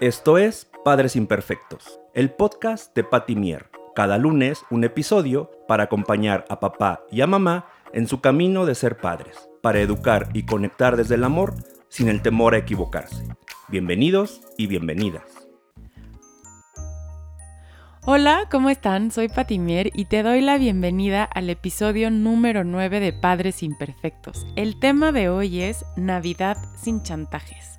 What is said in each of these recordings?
Esto es Padres Imperfectos, el podcast de Patty Mier. Cada lunes un episodio para acompañar a papá y a mamá en su camino de ser padres, para educar y conectar desde el amor sin el temor a equivocarse. Bienvenidos y bienvenidas. Hola, ¿cómo están? Soy Patimier y te doy la bienvenida al episodio número 9 de Padres Imperfectos. El tema de hoy es Navidad sin chantajes.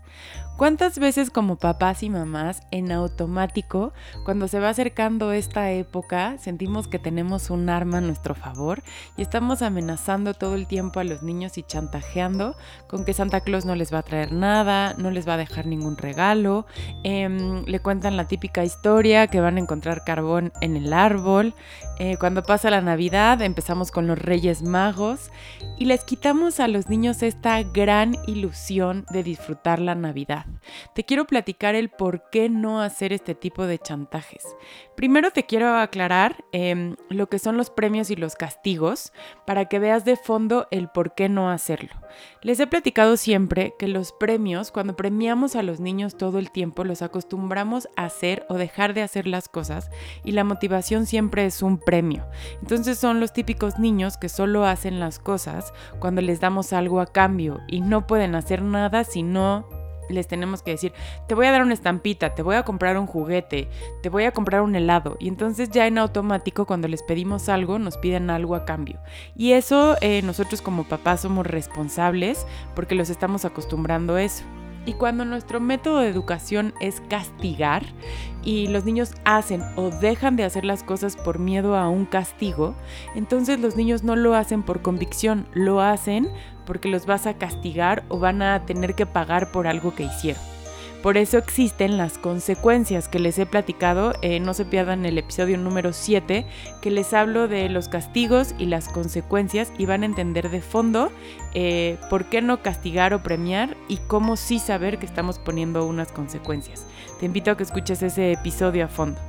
¿Cuántas veces como papás y mamás en automático, cuando se va acercando esta época, sentimos que tenemos un arma a nuestro favor y estamos amenazando todo el tiempo a los niños y chantajeando con que Santa Claus no les va a traer nada, no les va a dejar ningún regalo, em, le cuentan la típica historia que van a encontrar carbón en el árbol, eh, cuando pasa la Navidad empezamos con los Reyes Magos y les quitamos a los niños esta gran ilusión de disfrutar la Navidad. Te quiero platicar el por qué no hacer este tipo de chantajes. Primero te quiero aclarar em, lo que son los premios y los castigos para que veas de fondo el por qué no hacerlo. Les he platicado siempre que los premios, cuando premiamos a los niños todo el tiempo, los acostumbramos a hacer o dejar de hacer las cosas y la motivación siempre es un premio. Entonces son los típicos niños que solo hacen las cosas cuando les damos algo a cambio y no pueden hacer nada si no les tenemos que decir, te voy a dar una estampita, te voy a comprar un juguete, te voy a comprar un helado. Y entonces ya en automático cuando les pedimos algo, nos piden algo a cambio. Y eso eh, nosotros como papás somos responsables porque los estamos acostumbrando a eso. Y cuando nuestro método de educación es castigar y los niños hacen o dejan de hacer las cosas por miedo a un castigo, entonces los niños no lo hacen por convicción, lo hacen porque los vas a castigar o van a tener que pagar por algo que hicieron. Por eso existen las consecuencias que les he platicado. Eh, no se pierdan el episodio número 7, que les hablo de los castigos y las consecuencias y van a entender de fondo eh, por qué no castigar o premiar y cómo sí saber que estamos poniendo unas consecuencias. Te invito a que escuches ese episodio a fondo.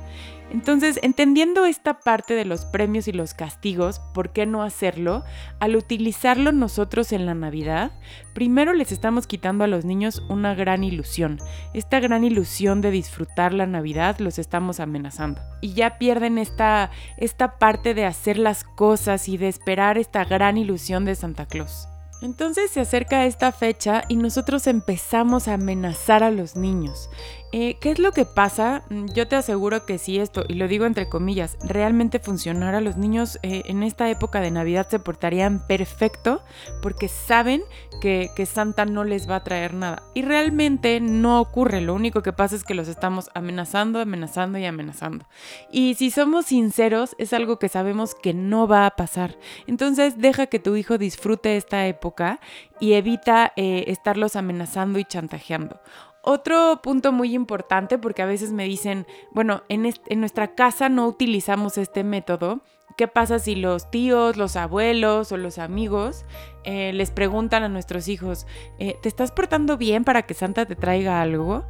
Entonces, entendiendo esta parte de los premios y los castigos, ¿por qué no hacerlo? Al utilizarlo nosotros en la Navidad, primero les estamos quitando a los niños una gran ilusión. Esta gran ilusión de disfrutar la Navidad los estamos amenazando. Y ya pierden esta, esta parte de hacer las cosas y de esperar esta gran ilusión de Santa Claus. Entonces se acerca esta fecha y nosotros empezamos a amenazar a los niños. Eh, ¿Qué es lo que pasa? Mm, yo te aseguro que si esto, y lo digo entre comillas, realmente funcionara, los niños eh, en esta época de Navidad se portarían perfecto porque saben que, Santa no les va a traer nada. Y realmente no ocurre, lo único que pasa es que los estamos amenazando, amenazando y amenazando. Y si somos sinceros, es algo que sabemos que no va a pasar. Entonces deja que tu hijo disfrute esta época y evita eh, estarlos amenazando y chantajeando. Otro punto muy importante, porque a veces me dicen, bueno, en, en nuestra casa no utilizamos este método, ¿Qué pasa si los tíos, los abuelos o los amigos eh, les preguntan a nuestros hijos, eh, ¿te estás portando bien para que Santa te traiga algo?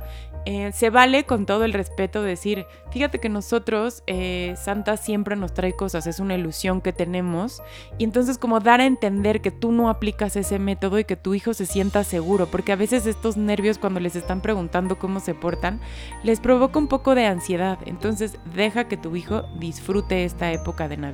Eh, se vale con todo el respeto decir, fíjate que nosotros, Santa siempre nos trae cosas, es una ilusión que tenemos. Y entonces como dar a entender que tú no aplicas ese método y que tu hijo se sienta seguro, porque a veces estos nervios cuando les están preguntando cómo se portan, les provoca un poco de ansiedad. Entonces deja que tu hijo disfrute esta época de Navidad.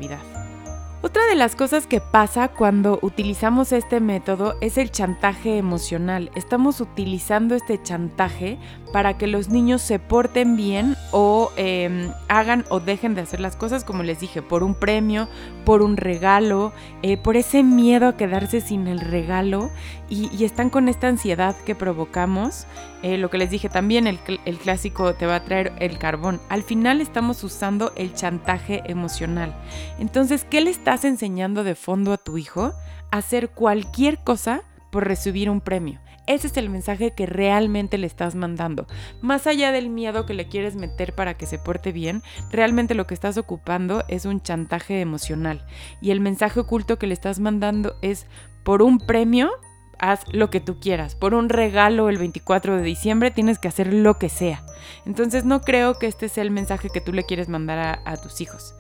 Otra de las cosas que pasa cuando utilizamos este método es el chantaje emocional. Estamos utilizando este chantaje para que los niños se porten bien o em, hagan o dejen de hacer las cosas, como les dije, por un premio, por un regalo, eh, por ese miedo a quedarse sin el regalo y, están con esta ansiedad que provocamos. Eh, lo que les dije también, el, el clásico te va a traer el carbón. Al final estamos usando el chantaje emocional. Entonces, ¿qué le estás enseñando de fondo a tu hijo? Hacer cualquier cosa por recibir un premio. Ese es el mensaje que realmente le estás mandando. Más allá del miedo que le quieres meter para que se porte bien, realmente lo que estás ocupando es un chantaje emocional. Y el mensaje oculto que le estás mandando es por un premio haz lo que tú quieras. Por un regalo el 24 de diciembre tienes que hacer lo que sea. Entonces no creo que este sea el mensaje que tú le quieres mandar a, a tus hijos.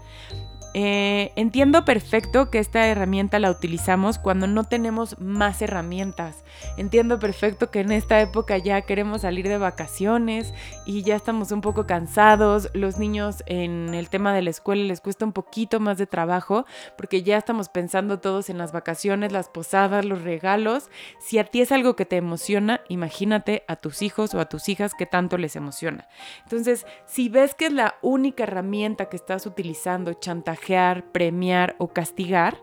Eh, entiendo perfecto que esta herramienta la utilizamos cuando no tenemos más herramientas. Entiendo perfecto que en esta época ya queremos salir de vacaciones y ya estamos un poco cansados. Los niños en el tema de la escuela les cuesta un poquito más de trabajo porque ya estamos pensando todos en las vacaciones, las posadas, los regalos. Si a ti es algo que te emociona, imagínate a tus hijos o a tus hijas que tanto les emociona. Entonces, si ves que es la única herramienta que estás utilizando, chantaje, premiar o castigar,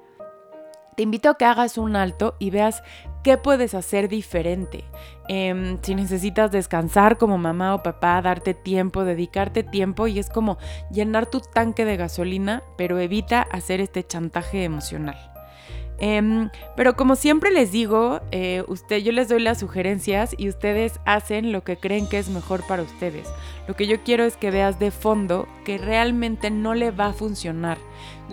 te invito a que hagas un alto y veas qué puedes hacer diferente. Em, si necesitas descansar como mamá o papá, darte tiempo, dedicarte tiempo y es como llenar tu tanque de gasolina, pero evita hacer este chantaje emocional. Em, pero como siempre les digo, eh, usted, yo les doy las sugerencias y ustedes hacen lo que creen que es mejor para ustedes. Lo que yo quiero es que veas de fondo que realmente no le va a funcionar.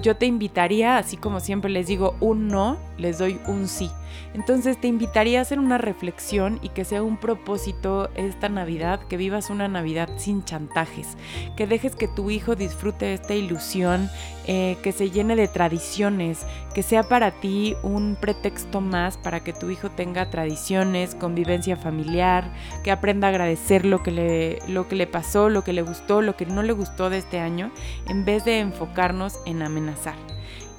Yo te invitaría, así como siempre les digo un no, les doy un sí. Entonces te invitaría a hacer una reflexión y que sea un propósito esta Navidad, que vivas una Navidad sin chantajes, que dejes que tu hijo disfrute esta ilusión, eh, que se llene de tradiciones, que sea para ti un pretexto más para que tu hijo tenga tradiciones, convivencia familiar, que aprenda a agradecer lo que le, lo que le pasó, lo que le gustó, lo que no le gustó de este año, en vez de enfocarnos en amenazar.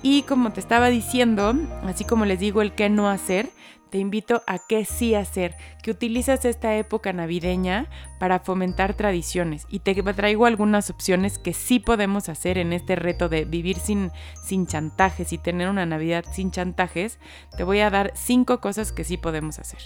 Y como te estaba diciendo, así como les digo el qué no hacer, te invito a qué sí hacer, que utilizas esta época navideña para fomentar tradiciones. Y te traigo algunas opciones que sí podemos hacer en este reto de vivir sin, sin chantajes y tener una Navidad sin chantajes. Te voy a dar cinco cosas que sí podemos hacer.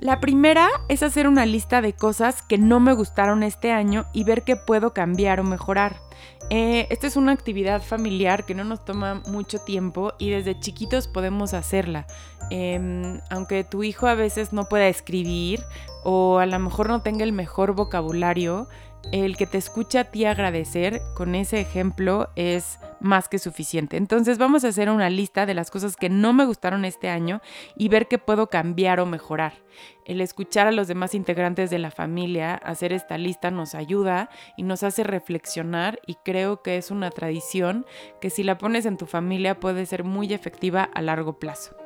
La primera es hacer una lista de cosas que no me gustaron este año y ver qué puedo cambiar o mejorar. Eh, esta es una actividad familiar que no nos toma mucho tiempo y desde chiquitos podemos hacerla. Em, aunque tu hijo a veces no pueda escribir o a lo mejor no tenga el mejor vocabulario, el que te escucha a ti agradecer con ese ejemplo es más que suficiente. Entonces vamos a hacer una lista de las cosas que no me gustaron este año y ver qué puedo cambiar o mejorar. El escuchar a los demás integrantes de la familia, hacer esta lista nos ayuda y nos hace reflexionar y creo que es una tradición que si la pones en tu familia puede ser muy efectiva a largo plazo.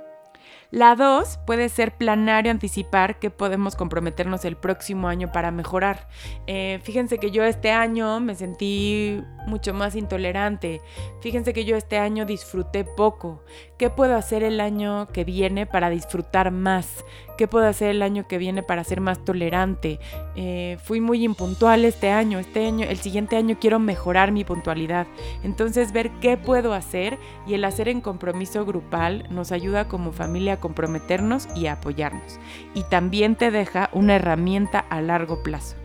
La dos puede ser planear y anticipar que podemos comprometernos el próximo año para mejorar. Eh, fíjense que yo este año me sentí mucho más intolerante. Fíjense que yo este año disfruté poco. ¿Qué puedo hacer el año que viene para disfrutar más? ¿Qué puedo hacer el año que viene para ser más tolerante? Eh, fui muy impuntual este año. Este año, el siguiente año quiero mejorar mi puntualidad. Entonces ver qué puedo hacer y el hacer en compromiso grupal nos ayuda como familia comprometernos y apoyarnos. Y también te deja una herramienta a largo plazo.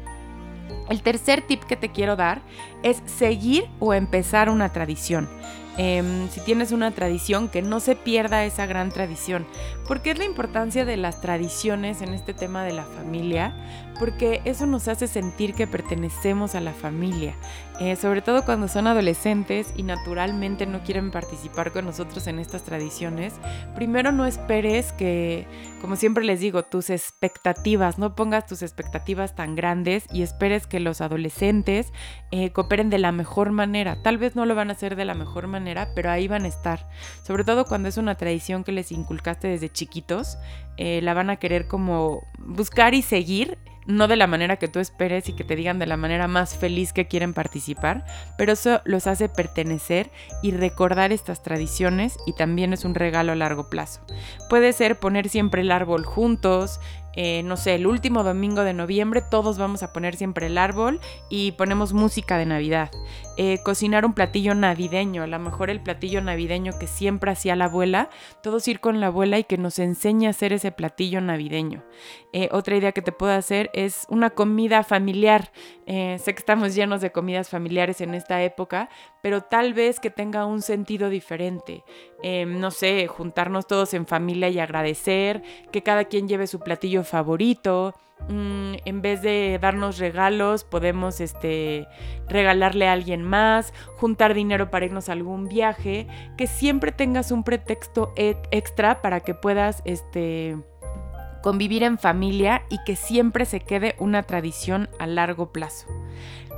El tercer tip que te quiero dar es seguir o empezar una tradición. Em, si tienes una tradición, que no se pierda esa gran tradición. ¿Por qué es la importancia de las tradiciones en este tema de la familia? Porque eso nos hace sentir que pertenecemos a la familia, eh, sobre todo cuando son adolescentes y naturalmente no quieren participar con nosotros en estas tradiciones. Primero no esperes que, como siempre les digo, tus expectativas, no pongas tus expectativas tan grandes y esperes que los adolescentes eh, cooperen de la mejor manera. Tal vez no lo van a hacer de la mejor manera pero ahí van a estar. Sobre todo cuando es una tradición que les inculcaste desde chiquitos, eh, la van a querer como buscar y seguir no de la manera que tú esperes y que te digan de la manera más feliz que quieren participar, pero eso los hace pertenecer y recordar estas tradiciones y también es un regalo a largo plazo. Puede ser poner siempre el árbol juntos, eh, no sé, el último domingo de noviembre todos vamos a poner siempre el árbol y ponemos música de Navidad. Eh, cocinar un platillo navideño, a lo mejor el platillo navideño que siempre hacía la abuela, todos ir con la abuela y que nos enseñe a hacer ese platillo navideño. Eh, otra idea que te puedo hacer es una comida familiar. sé que estamos llenos de comidas familiares en esta época, pero tal vez que tenga un sentido diferente. no sé, juntarnos todos en familia y agradecer, que cada quien lleve su platillo favorito. Mm, en vez de darnos regalos, podemos este, regalarle a alguien más, juntar dinero para irnos a algún viaje, que siempre tengas un pretexto extra para que puedas este, convivir en familia y que siempre se quede una tradición a largo plazo.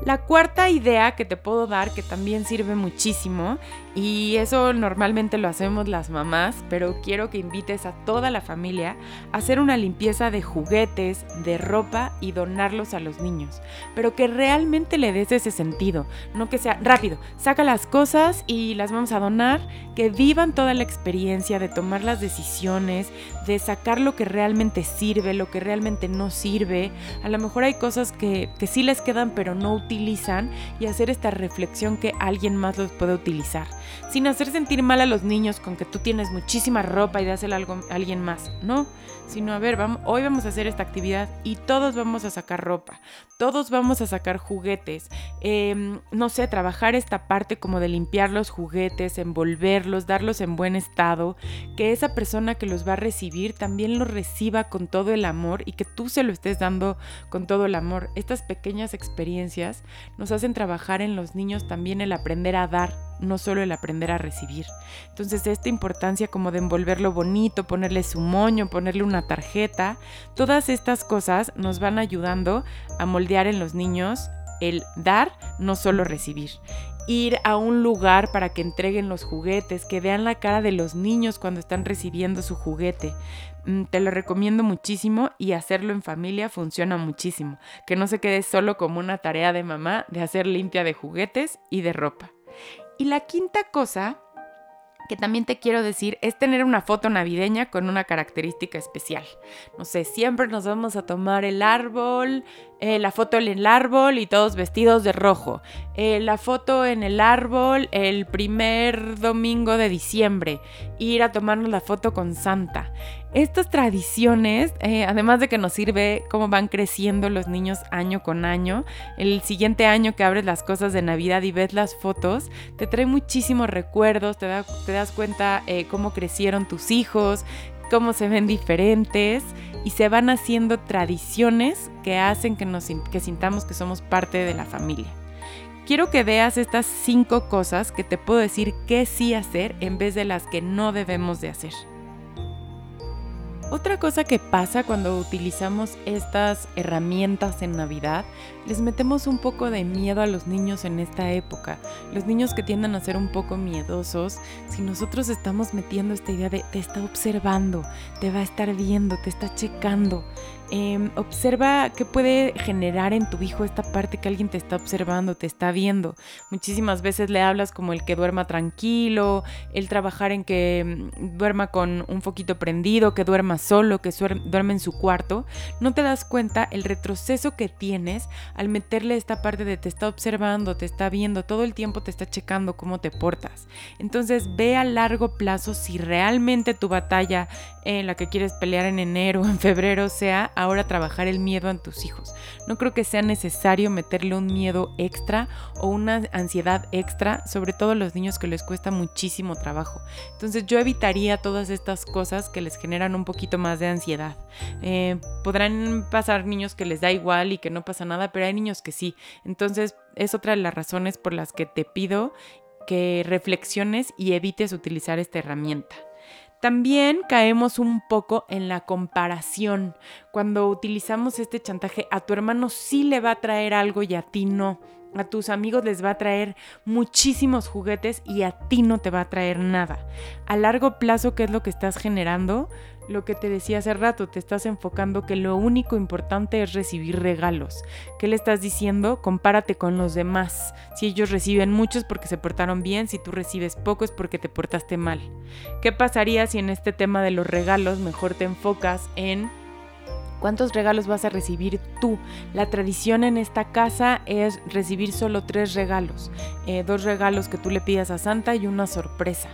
La cuarta idea que te puedo dar, que también sirve muchísimo, y eso normalmente lo hacemos las mamás, pero quiero que invites a toda la familia a hacer una limpieza de juguetes, de ropa y donarlos a los niños, pero que realmente le des ese sentido, no que sea rápido, saca las cosas y las vamos a donar, que vivan toda la experiencia de tomar las decisiones, de sacar lo que realmente sirve, lo que realmente no sirve, a lo mejor hay cosas que, que sí les quedan pero no y hacer esta reflexión que alguien más los puede utilizar. Sin hacer sentir mal a los niños con que tú tienes muchísima ropa y dásela a alguien más. No, sino a ver, vamos, hoy vamos a hacer esta actividad y todos vamos a sacar ropa, todos vamos a sacar juguetes. Em, no sé, trabajar esta parte como de limpiar los juguetes, envolverlos, darlos en buen estado, que esa persona que los va a recibir también los reciba con todo el amor y que tú se lo estés dando con todo el amor. Estas pequeñas experiencias nos hacen trabajar en los niños también el aprender a dar, no solo el aprender a recibir. Entonces esta importancia como de envolverlo bonito, ponerle su moño, ponerle una tarjeta, todas estas cosas nos van ayudando a moldear en los niños el dar, no solo recibir. Ir a un lugar para que entreguen los juguetes, que vean la cara de los niños cuando están recibiendo su juguete. Mm, te lo recomiendo muchísimo y hacerlo en familia funciona muchísimo. Que no se quede solo como una tarea de mamá de hacer limpia de juguetes y de ropa. Y la quinta cosa que también te quiero decir es tener una foto navideña con una característica especial. No sé, siempre nos vamos a tomar el árbol, eh, la foto en el árbol y todos vestidos de rojo. Eh, la foto en el árbol el primer domingo de diciembre. Ir a tomarnos la foto con Santa. Estas tradiciones, eh, además de que nos sirve cómo van creciendo los niños año con año, el siguiente año que abres las cosas de Navidad y ves las fotos, te trae muchísimos recuerdos, te, das cuenta cómo crecieron tus hijos, cómo se ven diferentes y se van haciendo tradiciones que hacen que, nos, que sintamos que somos parte de la familia. Quiero que veas estas cinco cosas que te puedo decir qué sí hacer en vez de las que no debemos de hacer. Otra cosa que pasa cuando utilizamos estas herramientas en Navidad, les metemos un poco de miedo a los niños en esta época. Los niños que tienden a ser un poco miedosos, si nosotros estamos metiendo esta idea de te está observando, te va a estar viendo, te está checando, Em, observa qué puede generar en tu hijo esta parte que alguien te está observando, te está viendo. Muchísimas veces le hablas como el que duerma tranquilo, el trabajar en que mm, duerma con un foquito prendido, que duerma solo, que duerme en su cuarto. No te das cuenta el retroceso que tienes al meterle esta parte de te está observando, te está viendo, todo el tiempo te está checando cómo te portas. Entonces ve a largo plazo si realmente tu batalla en la que quieres pelear en enero en febrero sea ahora trabajar el miedo en tus hijos. No creo que sea necesario meterle un miedo extra o una ansiedad extra, sobre todo a los niños que les cuesta muchísimo trabajo. Entonces yo evitaría todas estas cosas que les generan un poquito más de ansiedad. Eh, podrán pasar niños que les da igual y que no pasa nada, pero hay niños que sí. Entonces es otra de las razones por las que te pido que reflexiones y evites utilizar esta herramienta. También caemos un poco en la comparación. Cuando utilizamos este chantaje, a tu hermano sí le va a traer algo y a ti no. A tus amigos les va a traer muchísimos juguetes y a ti no te va a traer nada. A largo plazo, ¿qué es lo que estás generando? lo que te decía hace rato, te estás enfocando que lo único importante es recibir regalos. ¿Qué le estás diciendo? Compárate con los demás. Si ellos reciben muchos porque se portaron bien, si tú recibes poco es porque te portaste mal. ¿Qué pasaría si en este tema de los regalos mejor te enfocas en ¿Cuántos regalos vas a recibir tú? La tradición en esta casa es recibir solo tres regalos. Eh, dos regalos que tú le pidas a Santa y una sorpresa.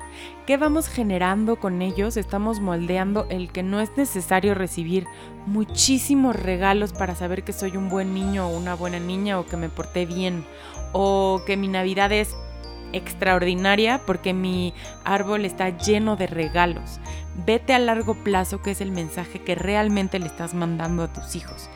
¿Qué vamos generando con ellos? Estamos moldeando el que no es necesario recibir muchísimos regalos para saber que soy un buen niño o una buena niña o que me porté bien o que mi Navidad es extraordinaria porque mi árbol está lleno de regalos. Vete a largo plazo, que es el mensaje que realmente le estás mandando a tus hijos.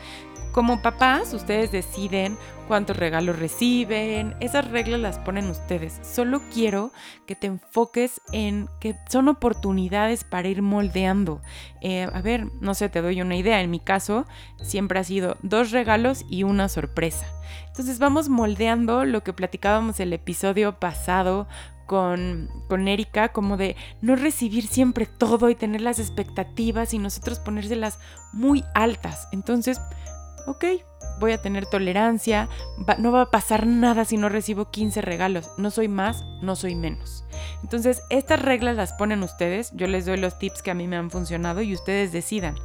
Como papás, ustedes deciden cuántos regalos reciben, esas reglas las ponen ustedes. Solo quiero que te enfoques en que son oportunidades para ir moldeando. Eh, a ver, no sé, te doy una idea. En mi caso, siempre ha sido dos regalos y una sorpresa. Entonces vamos moldeando lo que platicábamos el episodio pasado con, con Erika, como de no recibir siempre todo y tener las expectativas y nosotros ponérselas muy altas. Entonces, ok, voy a tener tolerancia, no va a pasar nada si no recibo 15 regalos, no soy más, no soy menos. Entonces, estas reglas las ponen ustedes, yo les doy los tips que a mí me han funcionado y ustedes decidan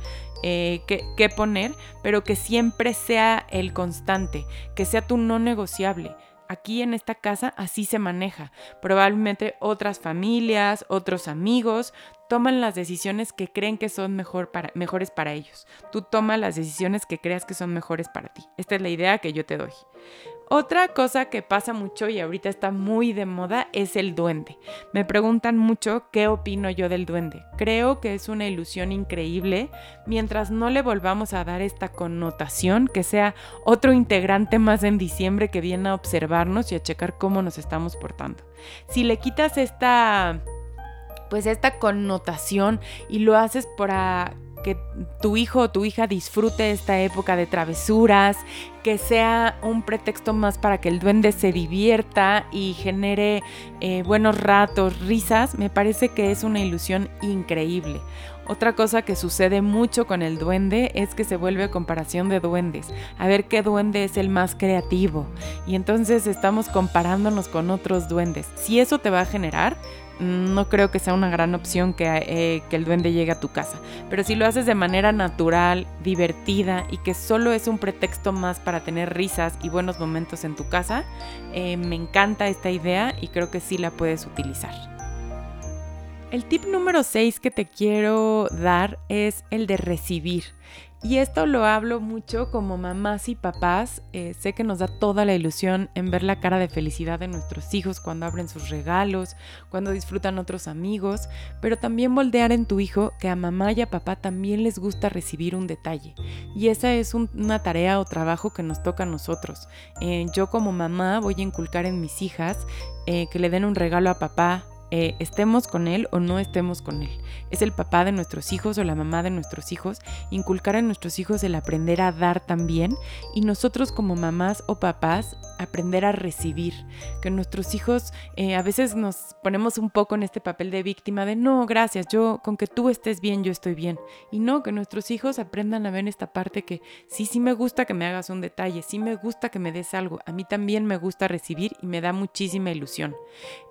eh, qué, qué poner, pero que siempre sea el constante, que sea tu no negociable aquí en esta casa así se maneja. Probablemente otras familias, otros amigos toman las decisiones que creen que son mejores para ellos. Tú toma las decisiones que creas que son mejores para ti. Esta es la idea que yo te doy. Otra cosa que pasa mucho y ahorita está muy de moda es el duende. Me preguntan mucho qué opino yo del duende. Creo que es una ilusión increíble mientras no le volvamos a dar esta connotación que sea otro integrante más en diciembre que viene a observarnos y a checar cómo nos estamos portando. Si le quitas esta pues esta connotación y lo haces para que tu hijo o tu hija disfrute esta época de travesuras, que sea un pretexto más para que el duende se divierta y genere eh, buenos ratos, risas, me parece que es una ilusión increíble. Otra cosa que sucede mucho con el duende es que se vuelve comparación de duendes. A ver qué duende es el más creativo. Y entonces estamos comparándonos con otros duendes. Si eso te va a generar, no creo que sea una gran opción eh, que, el duende llegue a tu casa. Pero si lo haces de manera natural, divertida y que solo es un pretexto más para tener risas y buenos momentos en tu casa, eh, me encanta esta idea y creo que sí la puedes utilizar. El tip número 6 que te quiero dar es el de recibir. Y esto lo hablo mucho como mamás y papás. Eh, sé que nos da toda la ilusión en ver la cara de felicidad de nuestros hijos cuando abren sus regalos, cuando disfrutan otros amigos, pero también moldear en tu hijo que a mamá y a papá también les gusta recibir un detalle. Y esa es una tarea o trabajo que nos toca a nosotros. Eh, yo como mamá voy a inculcar en mis hijas eh, que le den un regalo a papá, eh, estemos con él o no estemos con él. Es el papá de nuestros hijos o la mamá de nuestros hijos. Inculcar a nuestros hijos el aprender a dar también y nosotros como mamás o papás aprender a recibir. Que nuestros hijos eh, a veces nos ponemos un poco en este papel de víctima de no, gracias, yo con que tú estés bien, yo estoy bien. Y no, que nuestros hijos aprendan a ver esta parte que sí, sí me gusta que me hagas un detalle, sí me gusta que me des algo. A mí también me gusta recibir y me da muchísima ilusión.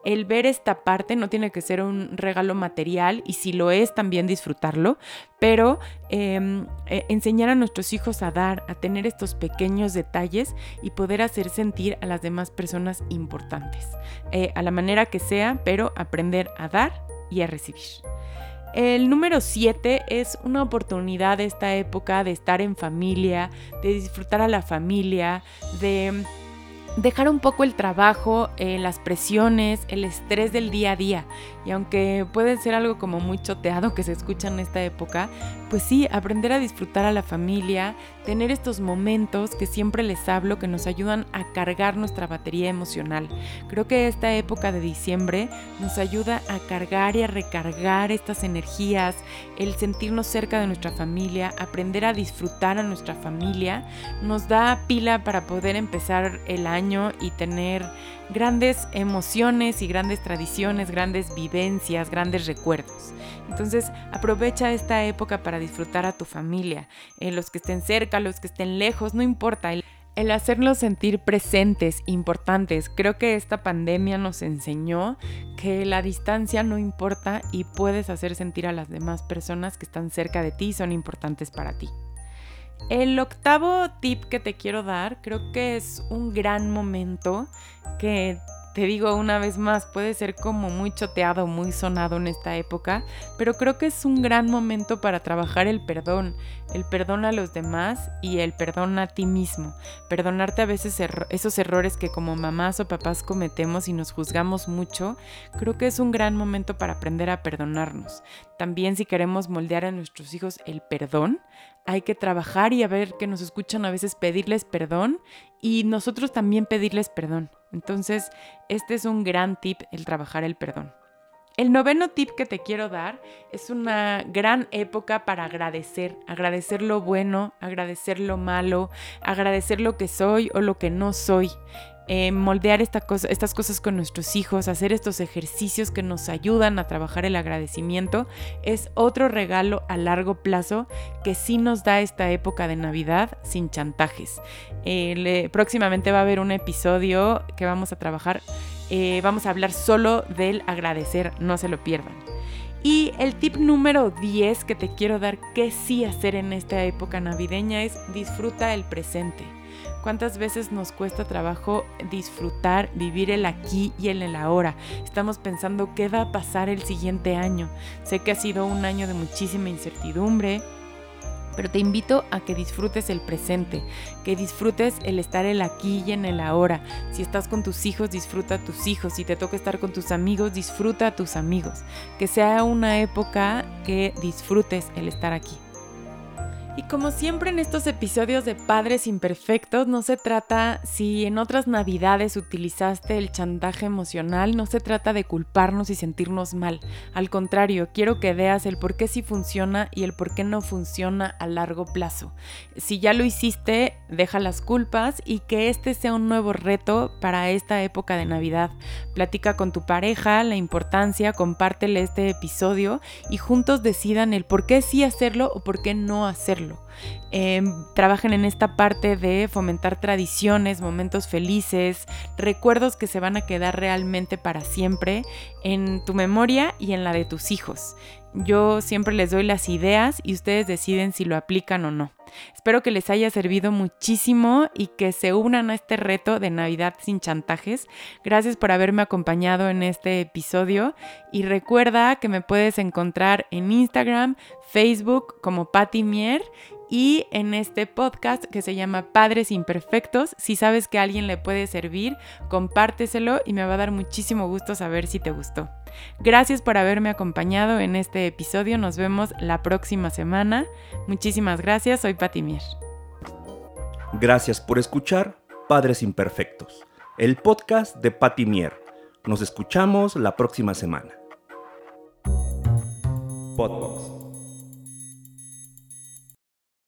El ver esta parte no tiene que ser un regalo material y si lo es también disfrutarlo, pero em, eh, enseñar a nuestros hijos a dar, a tener estos pequeños detalles y poder hacer sentir a las demás personas importantes, eh, a la manera que sea, pero aprender a dar y a recibir. El número 7 es una oportunidad de esta época de estar en familia, de disfrutar a la familia, de dejar un poco el trabajo, eh, las presiones, el estrés del día a día. Y aunque puede ser algo como muy choteado que se escucha en esta época, pues sí, aprender a disfrutar a la familia, tener estos momentos que siempre les hablo que nos ayudan a cargar nuestra batería emocional. Creo que esta época de diciembre nos ayuda a cargar y a recargar estas energías, el sentirnos cerca de nuestra familia, aprender a disfrutar a nuestra familia, nos da pila para poder empezar el año y tener grandes emociones y grandes tradiciones, grandes vivencias, grandes recuerdos. Entonces aprovecha esta época para disfrutar a tu familia, eh, los que estén cerca, los que estén lejos, no importa. El, el hacerlos sentir presentes, importantes. Creo que esta pandemia nos enseñó que la distancia no importa y puedes hacer sentir a las demás personas que están cerca de ti y son importantes para ti. El octavo tip que te quiero dar creo que es un gran momento que te digo una vez más, puede ser como muy choteado, muy sonado en esta época, pero creo que es un gran momento para trabajar el perdón, el perdón a los demás y el perdón a ti mismo. Perdonarte a veces esos errores que como mamás o papás cometemos y nos juzgamos mucho, creo que es un gran momento para aprender a perdonarnos. También si queremos moldear a nuestros hijos el perdón, hay que trabajar y a ver que nos escuchan a veces pedirles perdón y nosotros también pedirles perdón. Entonces, este es un gran tip, el trabajar el perdón. El noveno tip que te quiero dar es una gran época para agradecer, agradecer lo bueno, agradecer lo malo, agradecer lo que soy o lo que no soy. Eh, moldear estas cosas con nuestros hijos, hacer estos ejercicios que nos ayudan a trabajar el agradecimiento, es otro regalo a largo plazo que sí nos da esta época de Navidad sin chantajes. Eh, próximamente va a haber un episodio que vamos a trabajar, eh, vamos a hablar solo del agradecer, no se lo pierdan. Y el tip número 10 que te quiero dar que sí hacer en esta época navideña es disfruta el presente. ¿Cuántas veces nos cuesta trabajo disfrutar, vivir el aquí y el, el ahora? Estamos pensando qué va a pasar el siguiente año. Sé que ha sido un año de muchísima incertidumbre, pero te invito a que disfrutes el presente, que disfrutes el estar el aquí y en el ahora. Si estás con tus hijos, disfruta a tus hijos. Si te toca estar con tus amigos, disfruta a tus amigos. Que sea una época que disfrutes el estar aquí. Y como siempre en estos episodios de Padres Imperfectos, no se trata, si en otras navidades utilizaste el chantaje emocional, no se trata de culparnos y sentirnos mal. Al contrario, quiero que veas el por qué sí funciona y el por qué no funciona a largo plazo. Si ya lo hiciste, deja las culpas y que este sea un nuevo reto para esta época de Navidad. Platica con tu pareja la importancia, compártele este episodio y juntos decidan el por qué sí hacerlo o por qué no hacerlo. Em, trabajen en esta parte de fomentar tradiciones, momentos felices, recuerdos que se van a quedar realmente para siempre en tu memoria y en la de tus hijos. Yo siempre les doy las ideas y ustedes deciden si lo aplican o no. Espero que les haya servido muchísimo y que se unan a este reto de Navidad sin chantajes. Gracias por haberme acompañado en este episodio y recuerda que me puedes encontrar en Instagram, Facebook como Patty Mier y en este podcast que se llama Padres Imperfectos. Si sabes que a alguien le puede servir, compárteselo y me va a dar muchísimo gusto saber si te gustó. Gracias por haberme acompañado en este episodio. Nos vemos la próxima semana. Muchísimas gracias. Soy Pati Mier. Gracias por escuchar Padres Imperfectos, el podcast de Pati Mier. Nos escuchamos la próxima semana. Podbox